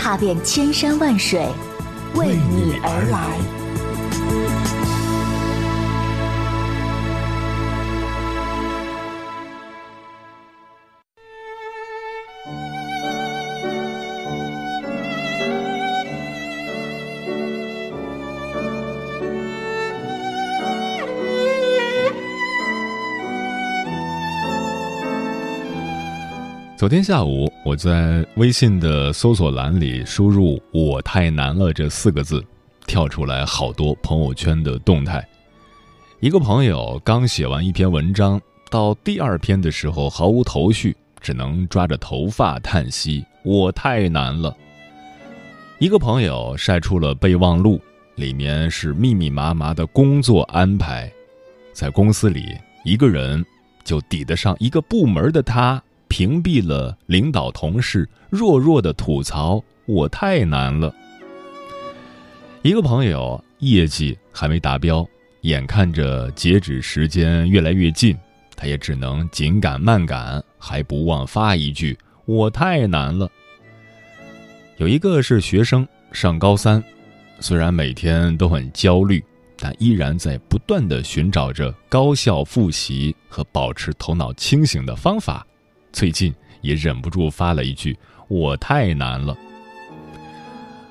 踏遍千山万水，为你而来。昨天下午，我在微信的搜索栏里输入“我太难了”这四个字，跳出来好多朋友圈的动态。一个朋友刚写完一篇文章，到第二篇的时候毫无头绪，只能抓着头发叹息：“我太难了。”一个朋友晒出了备忘录，里面是密密麻麻的工作安排，在公司里，一个人就抵得上一个部门的他。屏蔽了领导同事弱弱的吐槽，我太难了。一个朋友业绩还没达标，眼看着截止时间越来越近，他也只能紧赶慢赶，还不忘发一句：“我太难了。”有一个是学生，上高三，虽然每天都很焦虑，但依然在不断的寻找着高效复习和保持头脑清醒的方法。最近也忍不住发了一句：“我太难了。”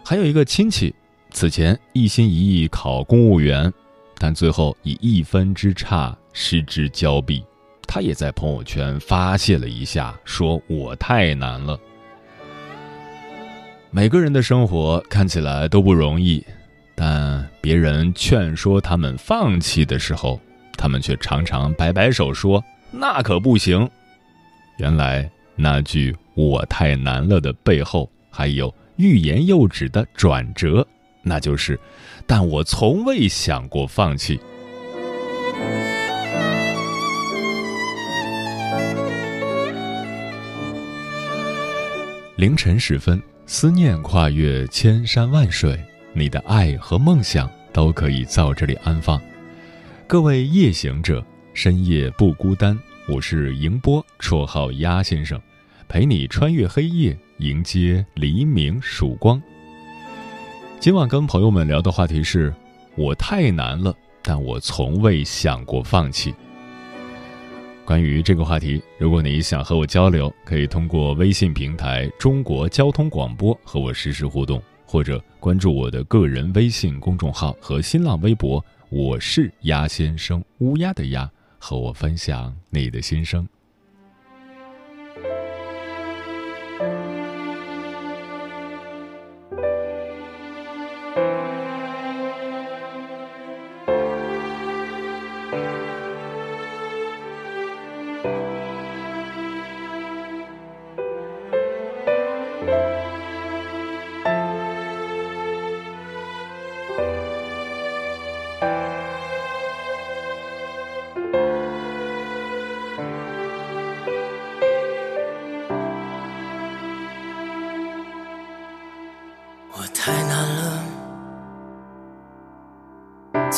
还有一个亲戚，此前一心一意考公务员，但最后以一分之差失之交臂。他也在朋友圈发泄了一下，说我太难了。每个人的生活看起来都不容易，但别人劝说他们放弃的时候，他们却常常摆摆手说：“那可不行。”原来那句“我太难了”的背后，还有欲言又止的转折，那就是“但我从未想过放弃”。凌晨时分，思念跨越千山万水，你的爱和梦想都可以在这里安放。各位夜行者，深夜不孤单。我是迎波，绰号鸭先生，陪你穿越黑夜，迎接黎明曙光。今晚跟朋友们聊的话题是：我太难了，但我从未想过放弃。关于这个话题，如果你想和我交流，可以通过微信平台“中国交通广播”和我实时互动，或者关注我的个人微信公众号和新浪微博。我是鸭先生，乌鸦的鸭。和我分享你的心声。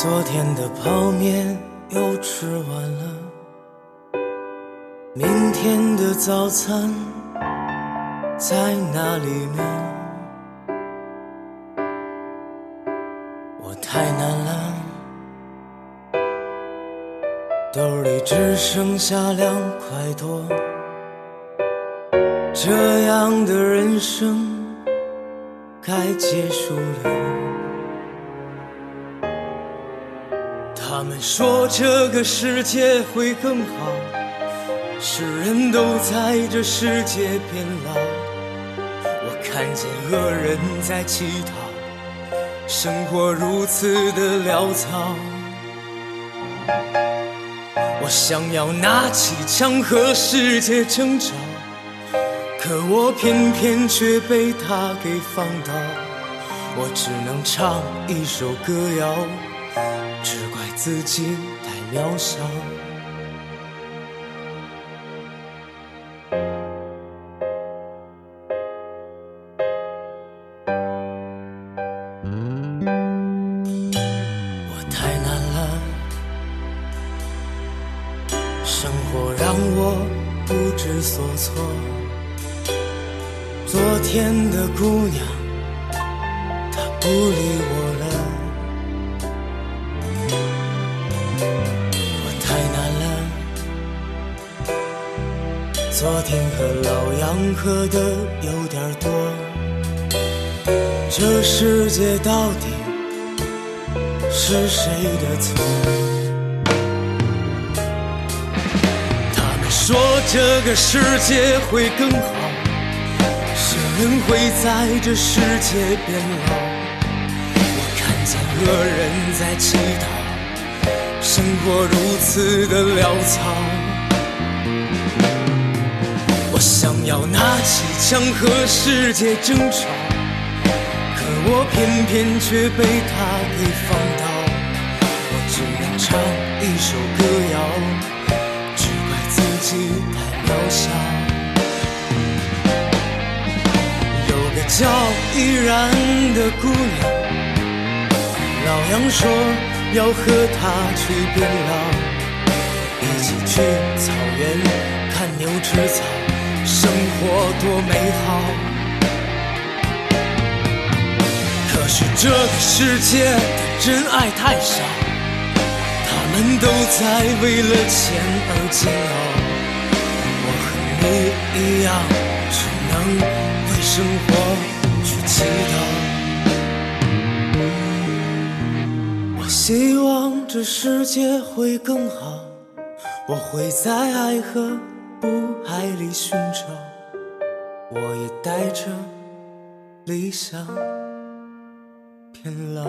昨天的泡面又吃完了，明天的早餐在哪里呢？我太难了，兜里只剩下两块多，这样的人生该结束了。说这个世界会更好，是人都在这世界变老。我看见恶人在乞讨，生活如此的潦草。我想要拿起枪和世界争吵，可我偏偏却被他给放倒，我只能唱一首歌谣，自己太渺小。昨天和老杨喝的有点多。这世界到底是谁的错？他们说这个世界会更好。人会在这世界变老，我看见恶人在乞讨，生活如此的潦草。想要拿起枪和世界争吵，可我偏偏却被他给放倒。我只能唱一首歌谣，只怪自己太渺小。有个叫依然的姑娘，老杨说要和她去变老，一起去草原看牛吃草，生活多美好。可是这个世界真爱太少，他们都在为了钱而煎熬。我和你一样，只能为。生活去祈祷，我希望这世界会更好，我会在爱和不爱里寻找，我也带着理想变老。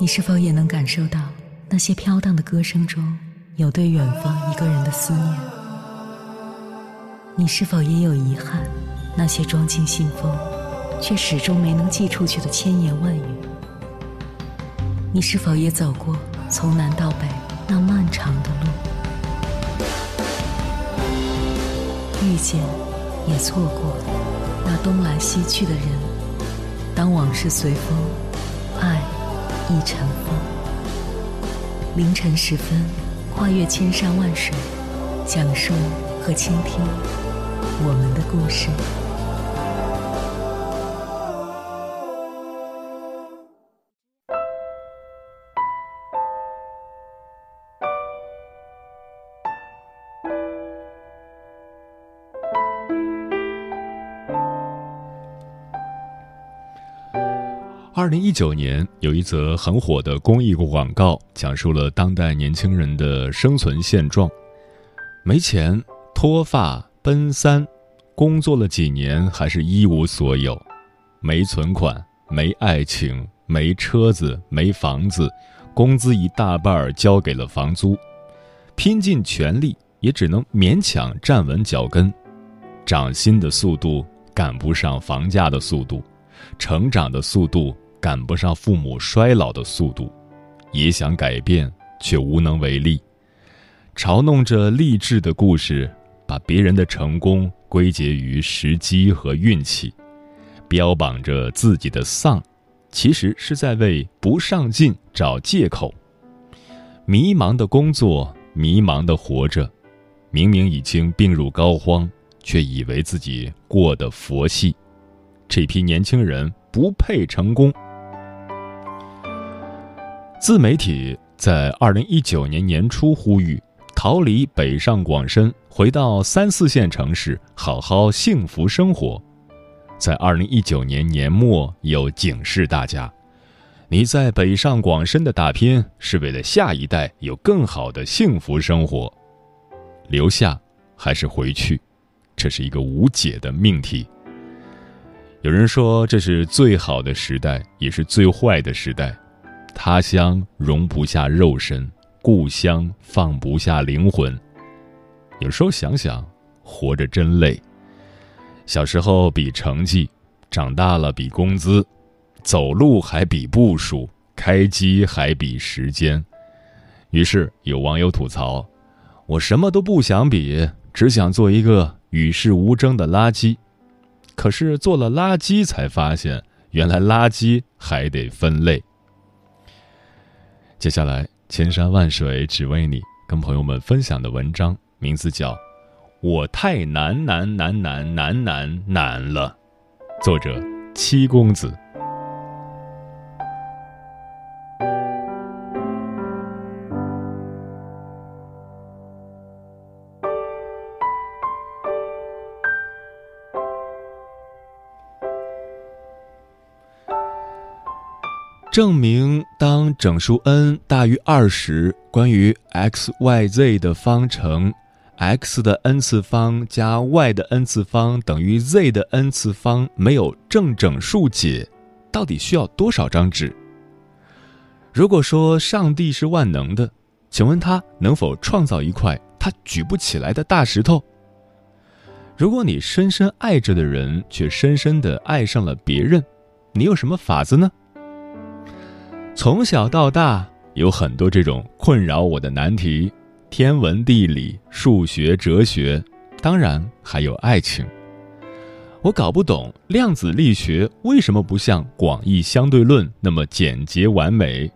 你是否也能感受到那些飘荡的歌声中有对远方一个人的思念？你是否也有遗憾？那些装进信封却始终没能寄出去的千言万语？你是否也走过从南到北那漫长的路？遇见，也错过那东来西去的人。当往事随风，爱。一尘风，凌晨时分，跨越千山万水，讲述和倾听我们的故事。二零一九年，有一则很火的公益广告，讲述了当代年轻人的生存现状：没钱、脱发、奔三，工作了几年还是一无所有；没存款、没爱情、没车子、没房子，工资一大半交给了房租，拼尽全力也只能勉强站稳脚跟，涨薪的速度赶不上房价的速度，成长的速度。赶不上父母衰老的速度，也想改变却无能为力。嘲弄着励志的故事，把别人的成功归结于时机和运气，标榜着自己的丧，其实是在为不上进找借口。迷茫的工作，迷茫的活着，明明已经病入膏肓，却以为自己过得佛系。这批年轻人不配成功。自媒体在二零一九年年初呼吁逃离北上广深，回到三四线城市好好幸福生活。在二零一九年年末又警示大家：你在北上广深的打拼是为了下一代有更好的幸福生活。留下还是回去，这是一个无解的命题。有人说这是最好的时代，也是最坏的时代。他乡容不下肉身，故乡放不下灵魂。有时候想想，活着真累。小时候比成绩，长大了比工资，走路还比步数，开机还比时间。于是有网友吐槽：“我什么都不想比，只想做一个与世无争的垃圾。”可是做了垃圾，才发现原来垃圾还得分类。接下来，千山万水只为你，跟朋友们分享的文章名字叫《我太难难难难难难难了》，作者七公子。证明当整数 n 大于二时，关于 x y z 的方程，x 的 n 次方加 y 的 n 次方等于 z 的 n 次方没有正整数解，到底需要多少张纸？如果说上帝是万能的，请问他能否创造一块他举不起来的大石头？如果你深深爱着的人却深深的爱上了别人，你有什么法子呢？从小到大，有很多这种困扰我的难题：天文、地理、数学、哲学，当然还有爱情。我搞不懂量子力学为什么不像广义相对论那么简洁完美，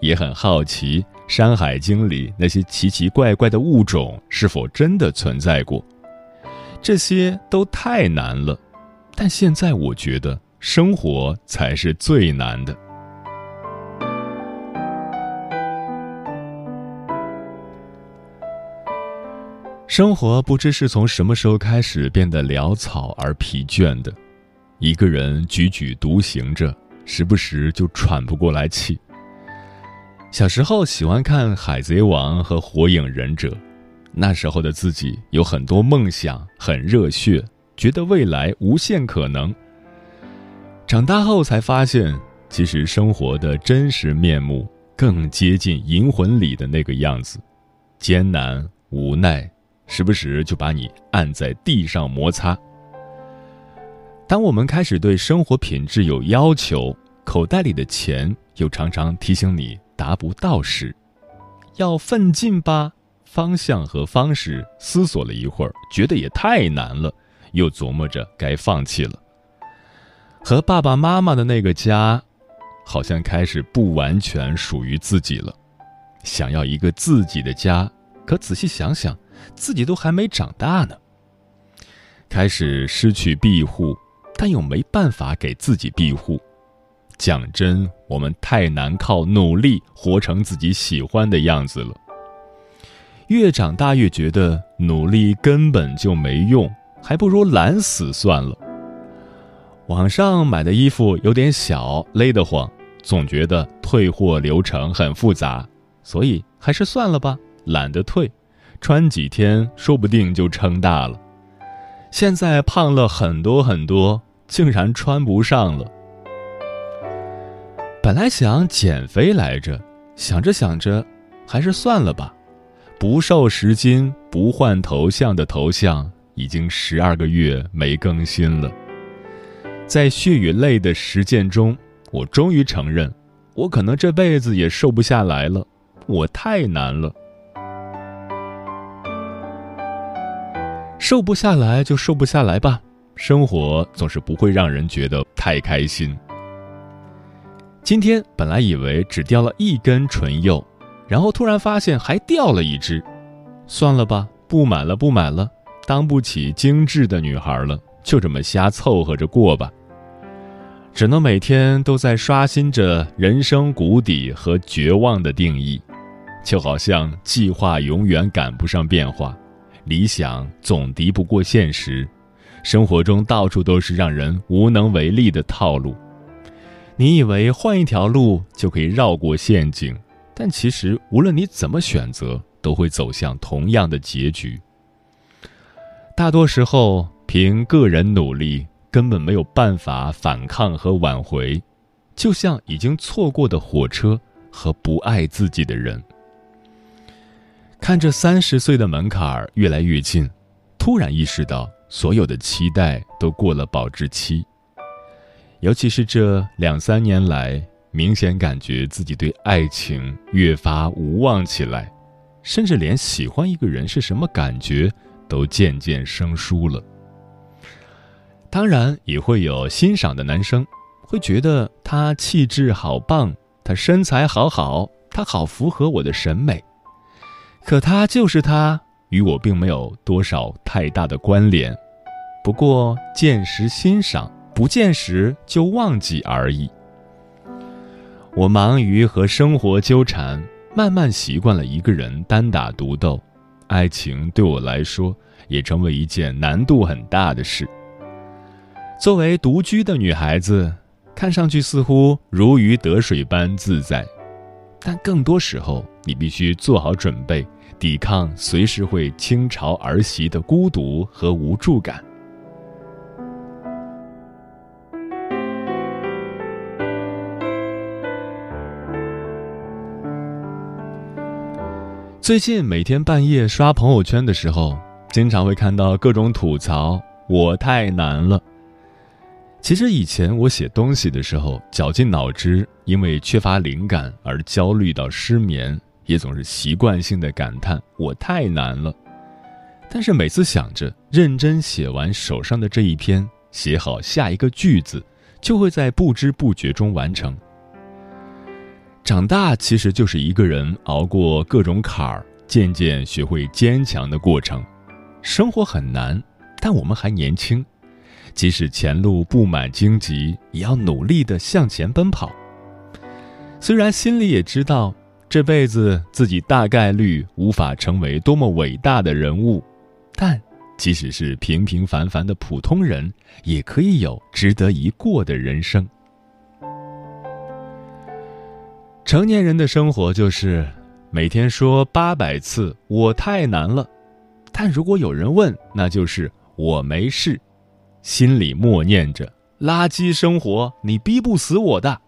也很好奇《山海经》里那些奇奇怪怪的物种是否真的存在过。这些都太难了，但现在我觉得生活才是最难的。生活不知是从什么时候开始变得潦草而疲倦的，一个人踽踽独行着，时不时就喘不过来气。小时候喜欢看《海贼王》和《火影忍者》，那时候的自己有很多梦想，很热血，觉得未来无限可能。长大后才发现，其实生活的真实面目更接近《银魂》里的那个样子，艰难无奈。时不时就把你按在地上摩擦。当我们开始对生活品质有要求，口袋里的钱又常常提醒你达不到时，要奋进吧。方向和方式思索了一会儿，觉得也太难了，又琢磨着该放弃了。和爸爸妈妈的那个家，好像开始不完全属于自己了。想要一个自己的家，可仔细想想。自己都还没长大呢，开始失去庇护，但又没办法给自己庇护。讲真，我们太难靠努力活成自己喜欢的样子了。越长大越觉得努力根本就没用，还不如懒死算了。网上买的衣服有点小，勒得慌，总觉得退货流程很复杂，所以还是算了吧，懒得退。穿几天，说不定就撑大了。现在胖了很多很多，竟然穿不上了。本来想减肥来着，想着想着，还是算了吧。不瘦十斤，不换头像的头像，已经十二个月没更新了。在血与泪的实践中，我终于承认，我可能这辈子也瘦不下来了。我太难了。瘦不下来就瘦不下来吧，生活总是不会让人觉得太开心。今天本来以为只掉了一根唇釉，然后突然发现还掉了一只，算了吧，不买了，不买了，当不起精致的女孩了，就这么瞎凑合着过吧。只能每天都在刷新着人生谷底和绝望的定义，就好像计划永远赶不上变化。理想总敌不过现实，生活中到处都是让人无能为力的套路。你以为换一条路就可以绕过陷阱，但其实无论你怎么选择，都会走向同样的结局。大多时候，凭个人努力根本没有办法反抗和挽回，就像已经错过的火车，和不爱自己的人。看着三十岁的门槛儿越来越近，突然意识到所有的期待都过了保质期。尤其是这两三年来，明显感觉自己对爱情越发无望起来，甚至连喜欢一个人是什么感觉都渐渐生疏了。当然，也会有欣赏的男生，会觉得他气质好棒，他身材好好，他好符合我的审美。可他就是他，与我并没有多少太大的关联，不过见时欣赏，不见时就忘记而已。我忙于和生活纠缠，慢慢习惯了一个人单打独斗，爱情对我来说也成为一件难度很大的事。作为独居的女孩子，看上去似乎如鱼得水般自在。但更多时候，你必须做好准备，抵抗随时会倾巢而袭的孤独和无助感。最近每天半夜刷朋友圈的时候，经常会看到各种吐槽：“我太难了。”其实以前我写东西的时候绞尽脑汁，因为缺乏灵感而焦虑到失眠，也总是习惯性的感叹我太难了。但是每次想着认真写完手上的这一篇，写好下一个句子，就会在不知不觉中完成。长大其实就是一个人熬过各种坎儿，渐渐学会坚强的过程。生活很难，但我们还年轻。即使前路布满荆棘，也要努力的向前奔跑。虽然心里也知道这辈子自己大概率无法成为多么伟大的人物，但即使是平平凡凡的普通人，也可以有值得一过的人生。成年人的生活就是每天说八百次“我太难了”，但如果有人问，那就是“我没事”。心里默念着：“垃圾生活，你逼不死我的。”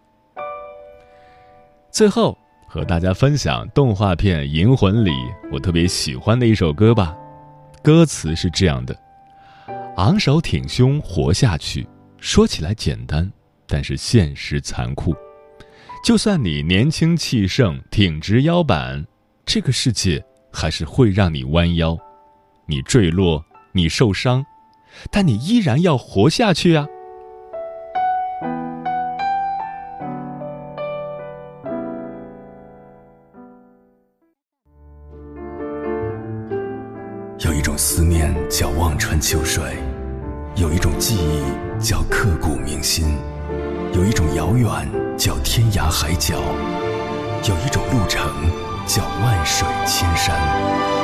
最后和大家分享动画片《银魂》里我特别喜欢的一首歌吧。歌词是这样的：“昂首挺胸活下去，说起来简单，但是现实残酷。就算你年轻气盛，挺直腰板，这个世界还是会让你弯腰。你坠落，你受伤。”但你依然要活下去啊！有一种思念叫望穿秋水，有一种记忆叫刻骨铭心，有一种遥远叫天涯海角，有一种路程叫万水千山。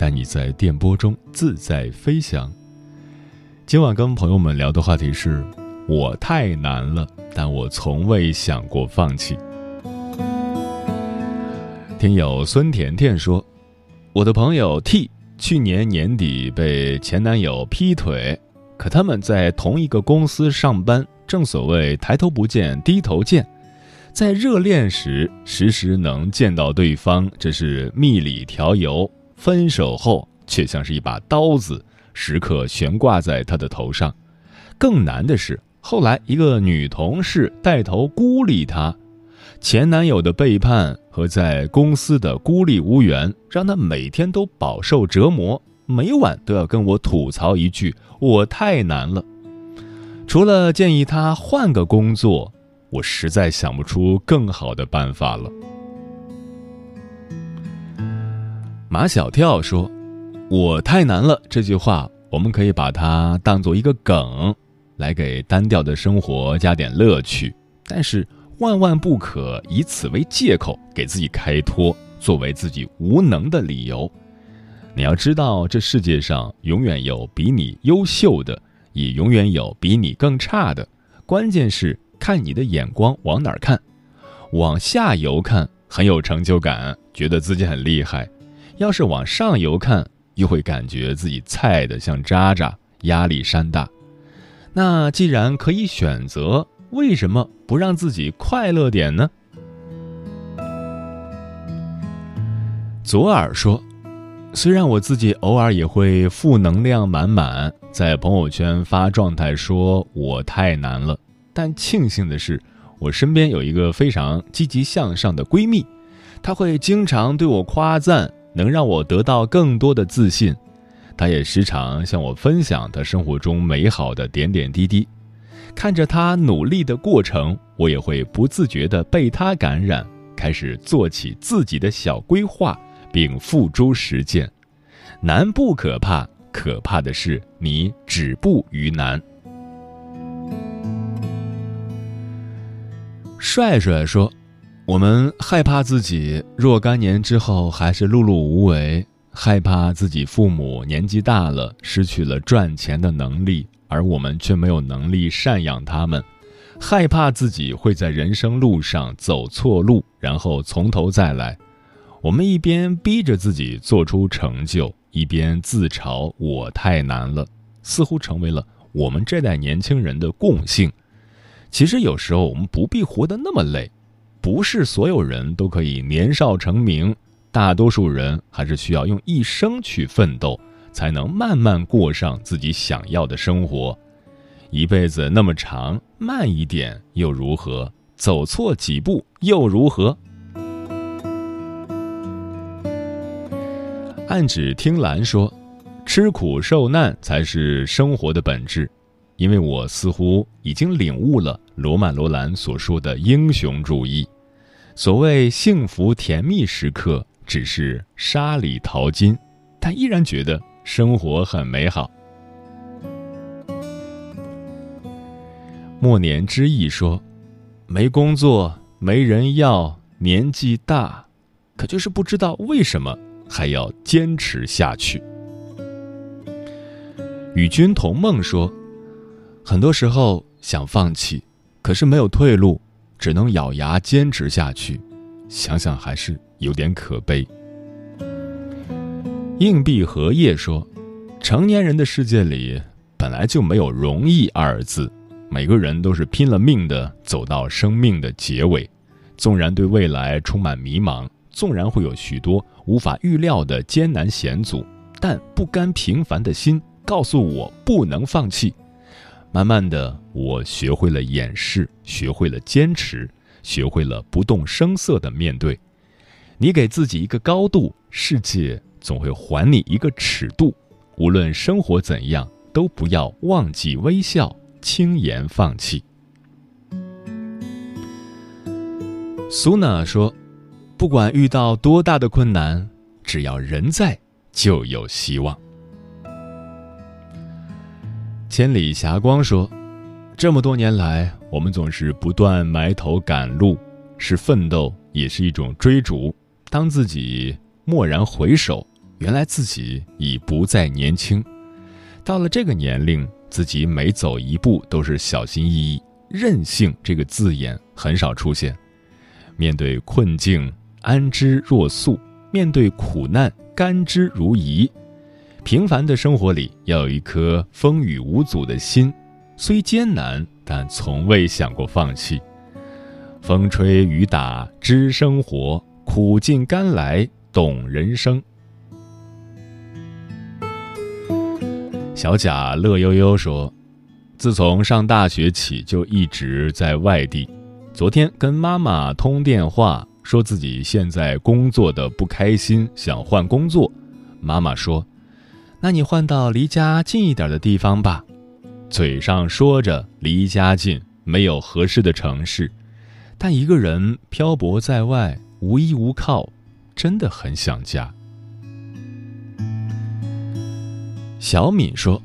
带你在电波中自在飞翔。今晚跟朋友们聊的话题是：我太难了，但我从未想过放弃。听友孙甜甜说，我的朋友 T 去年年底被前男友劈腿，可他们在同一个公司上班，正所谓抬头不见低头见，在热恋时时时能见到对方，这是蜜里调油。分手后，却像是一把刀子，时刻悬挂在他的头上。更难的是，后来一个女同事带头孤立他，前男友的背叛和在公司的孤立无援，让他每天都饱受折磨，每晚都要跟我吐槽一句：“我太难了。”除了建议他换个工作，我实在想不出更好的办法了。马小跳说：“我太难了。”这句话，我们可以把它当做一个梗，来给单调的生活加点乐趣。但是，万万不可以此为借口给自己开脱，作为自己无能的理由。你要知道，这世界上永远有比你优秀的，也永远有比你更差的。关键是看你的眼光往哪儿看，往下游看很有成就感，觉得自己很厉害；要是往上游看，又会感觉自己菜的像渣渣，压力山大。那既然可以选择，为什么不让自己快乐点呢？左耳说：“虽然我自己偶尔也会负能量满满，在朋友圈发状态说我太难了，但庆幸的是，我身边有一个非常积极向上的闺蜜，她会经常对我夸赞，能让我得到更多的自信。”他也时常向我分享他生活中美好的点点滴滴，看着他努力的过程，我也会不自觉地被他感染，开始做起自己的小规划，并付诸实践。难不可怕，可怕的是你止步于难。帅帅说：“我们害怕自己若干年之后还是碌碌无为。”害怕自己父母年纪大了，失去了赚钱的能力，而我们却没有能力赡养他们；害怕自己会在人生路上走错路，然后从头再来。我们一边逼着自己做出成就，一边自嘲我太难了，似乎成为了我们这代年轻人的共性。其实有时候我们不必活得那么累，不是所有人都可以年少成名。大多数人还是需要用一生去奋斗，才能慢慢过上自己想要的生活。一辈子那么长，慢一点又如何？走错几步又如何？暗指听兰说：“吃苦受难才是生活的本质。”因为我似乎已经领悟了罗曼·罗兰所说的英雄主义。所谓幸福甜蜜时刻。只是沙里淘金，但依然觉得生活很美好。末年之意说：“没工作，没人要，年纪大，可就是不知道为什么还要坚持下去。”与君同梦说：“很多时候想放弃，可是没有退路，只能咬牙坚持下去。想想还是。”有点可悲。硬币荷叶说：“成年人的世界里本来就没有容易二字，每个人都是拼了命的走到生命的结尾。纵然对未来充满迷茫，纵然会有许多无法预料的艰难险阻，但不甘平凡的心告诉我不能放弃。慢慢的，我学会了掩饰，学会了坚持，学会了不动声色的面对。”你给自己一个高度，世界总会还你一个尺度。无论生活怎样，都不要忘记微笑，轻言放弃。苏娜说：“不管遇到多大的困难，只要人在，就有希望。”千里霞光说：“这么多年来，我们总是不断埋头赶路，是奋斗，也是一种追逐。”当自己蓦然回首，原来自己已不再年轻。到了这个年龄，自己每走一步都是小心翼翼，任性这个字眼很少出现。面对困境，安之若素；面对苦难，甘之如饴。平凡的生活里，要有一颗风雨无阻的心，虽艰难，但从未想过放弃。风吹雨打，知生活。苦尽甘来，懂人生。小贾乐悠悠说：“自从上大学起，就一直在外地。昨天跟妈妈通电话，说自己现在工作的不开心，想换工作。妈妈说：‘那你换到离家近一点的地方吧。’嘴上说着离家近，没有合适的城市，但一个人漂泊在外。”无依无靠，真的很想家。小敏说：“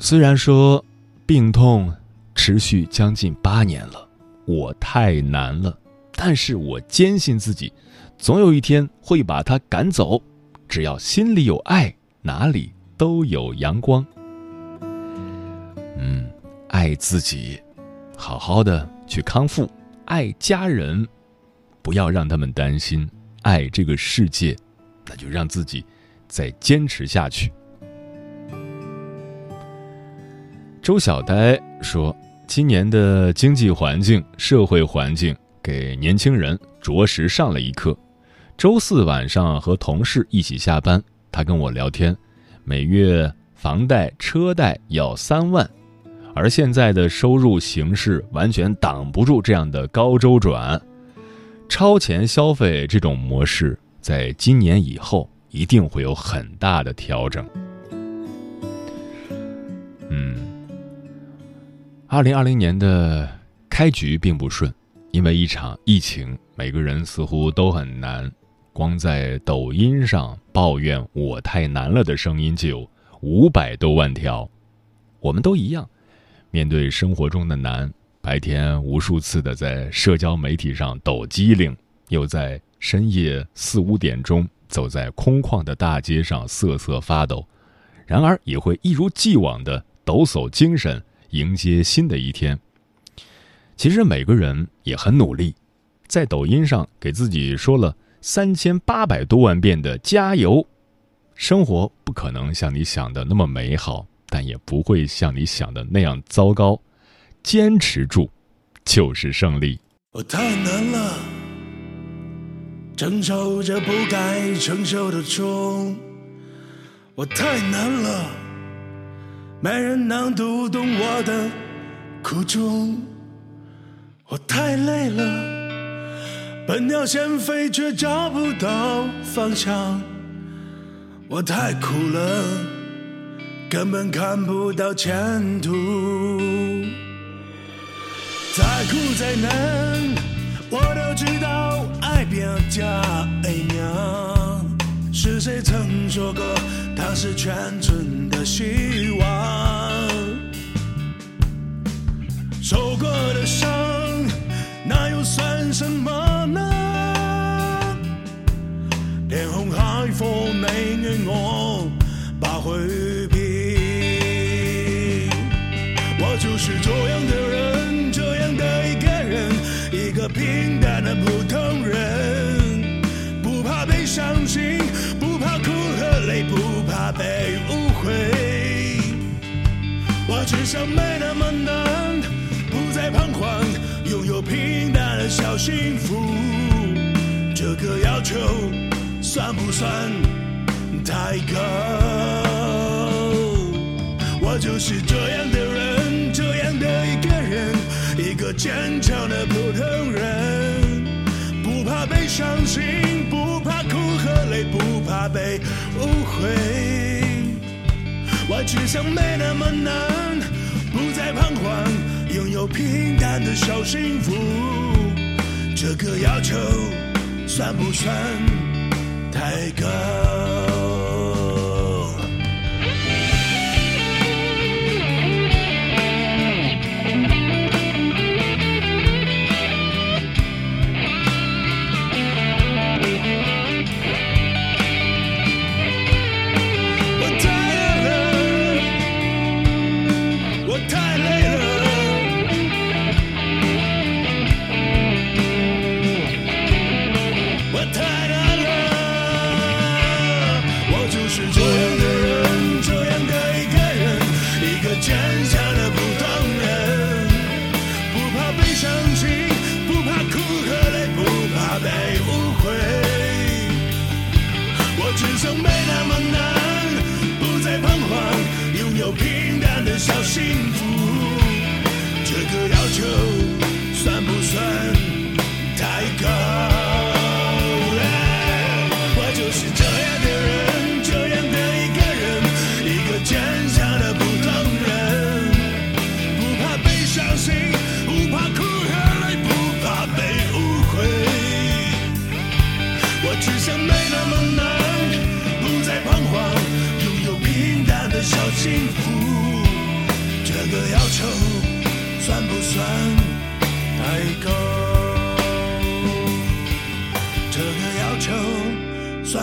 虽然说病痛持续将近八年了，我太难了，但是我坚信自己，总有一天会把它赶走。只要心里有爱，哪里都有阳光。嗯，爱自己，好好的去康复；爱家人，不要让他们担心；爱这个世界，那就让自己再坚持下去。周小呆说：“今年的经济环境、社会环境给年轻人着实上了一课。周四晚上和同事一起下班，他跟我聊天，每月房贷、车贷要三万，而现在的收入形势完全挡不住这样的高周转，超前消费这种模式，在今年以后一定会有很大的调整。”嗯。二零二零年的开局并不顺，因为一场疫情，每个人似乎都很难。光在抖音上抱怨“我太难了”的声音就有五百多万条。我们都一样，面对生活中的难，白天无数次的在社交媒体上抖机灵，又在深夜四五点钟走在空旷的大街上瑟瑟发抖，然而也会一如既往的抖擞精神。迎接新的一天。其实每个人也很努力，在抖音上给自己说了三千八百多万遍的加油。生活不可能像你想的那么美好，但也不会像你想的那样糟糕。坚持住，就是胜利。我太难了，承受着不该承受的重。我太难了。没人能读懂我的苦衷，我太累了，笨鸟先飞却找不到方向。我太苦了，根本看不到前途。再苦再难，我都知道爱比加娘。是谁曾说过？它是全村的希望，受过的伤，那又算什么空海阔，没愿我把回避。我就是这样的人，这样的一个人，一个平淡的普通人，不怕被伤心，不怕哭和泪，不。怕被误会，我只想没那么难，不再彷徨，拥有平淡的小幸福。这个要求算不算太高？我就是这样的人，这样的一个人，一个坚强的普通人，不怕被伤心，不怕哭和泪，不怕被误会。我只想没那么难，不再彷徨，拥有平淡的小幸福。这个要求算不算太高？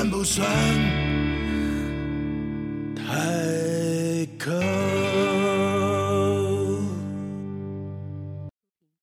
算不算？